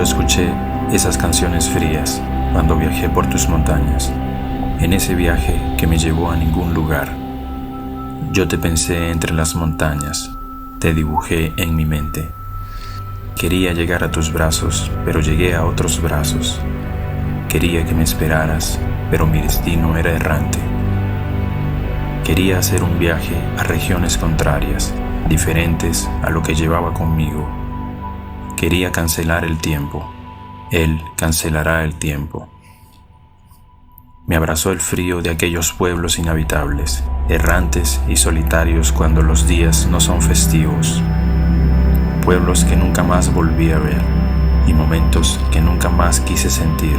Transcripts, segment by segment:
escuché esas canciones frías cuando viajé por tus montañas, en ese viaje que me llevó a ningún lugar. Yo te pensé entre las montañas, te dibujé en mi mente. Quería llegar a tus brazos, pero llegué a otros brazos. Quería que me esperaras, pero mi destino era errante. Quería hacer un viaje a regiones contrarias, diferentes a lo que llevaba conmigo. Quería cancelar el tiempo. Él cancelará el tiempo. Me abrazó el frío de aquellos pueblos inhabitables, errantes y solitarios cuando los días no son festivos. Pueblos que nunca más volví a ver y momentos que nunca más quise sentir.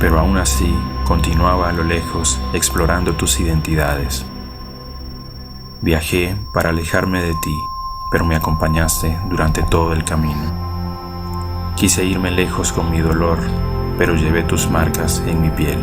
Pero aún así continuaba a lo lejos explorando tus identidades. Viajé para alejarme de ti, pero me acompañaste durante todo el camino. Quise irme lejos con mi dolor, pero llevé tus marcas en mi piel.